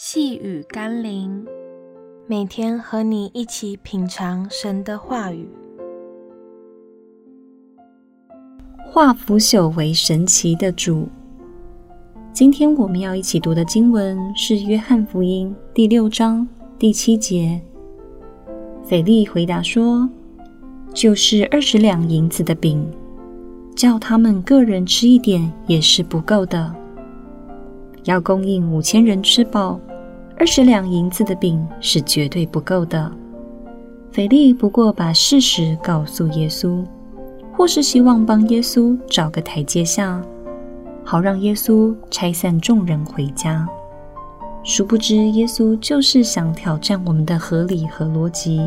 细雨甘霖，每天和你一起品尝神的话语。化腐朽为神奇的主。今天我们要一起读的经文是《约翰福音》第六章第七节。腓力回答说：“就是二十两银子的饼，叫他们个人吃一点也是不够的，要供应五千人吃饱。”二十两银子的饼是绝对不够的。腓力不过把事实告诉耶稣，或是希望帮耶稣找个台阶下，好让耶稣拆散众人回家。殊不知，耶稣就是想挑战我们的合理和逻辑。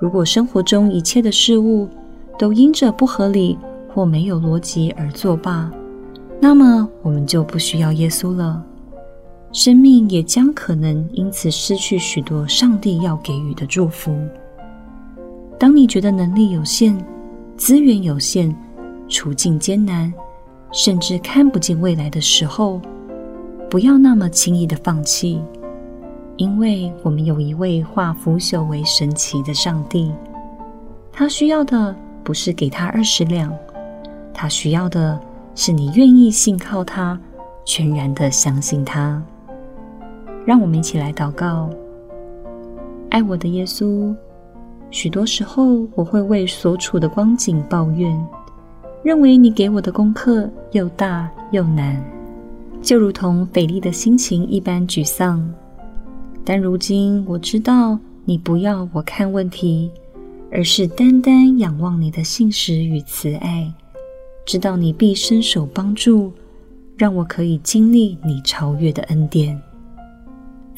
如果生活中一切的事物都因着不合理或没有逻辑而作罢，那么我们就不需要耶稣了。生命也将可能因此失去许多上帝要给予的祝福。当你觉得能力有限、资源有限、处境艰难，甚至看不见未来的时候，不要那么轻易的放弃，因为我们有一位化腐朽为神奇的上帝。他需要的不是给他二十两，他需要的是你愿意信靠他，全然的相信他。让我们一起来祷告。爱我的耶稣，许多时候我会为所处的光景抱怨，认为你给我的功课又大又难，就如同腓力的心情一般沮丧。但如今我知道，你不要我看问题，而是单单仰望你的信实与慈爱，知道你必伸手帮助，让我可以经历你超越的恩典。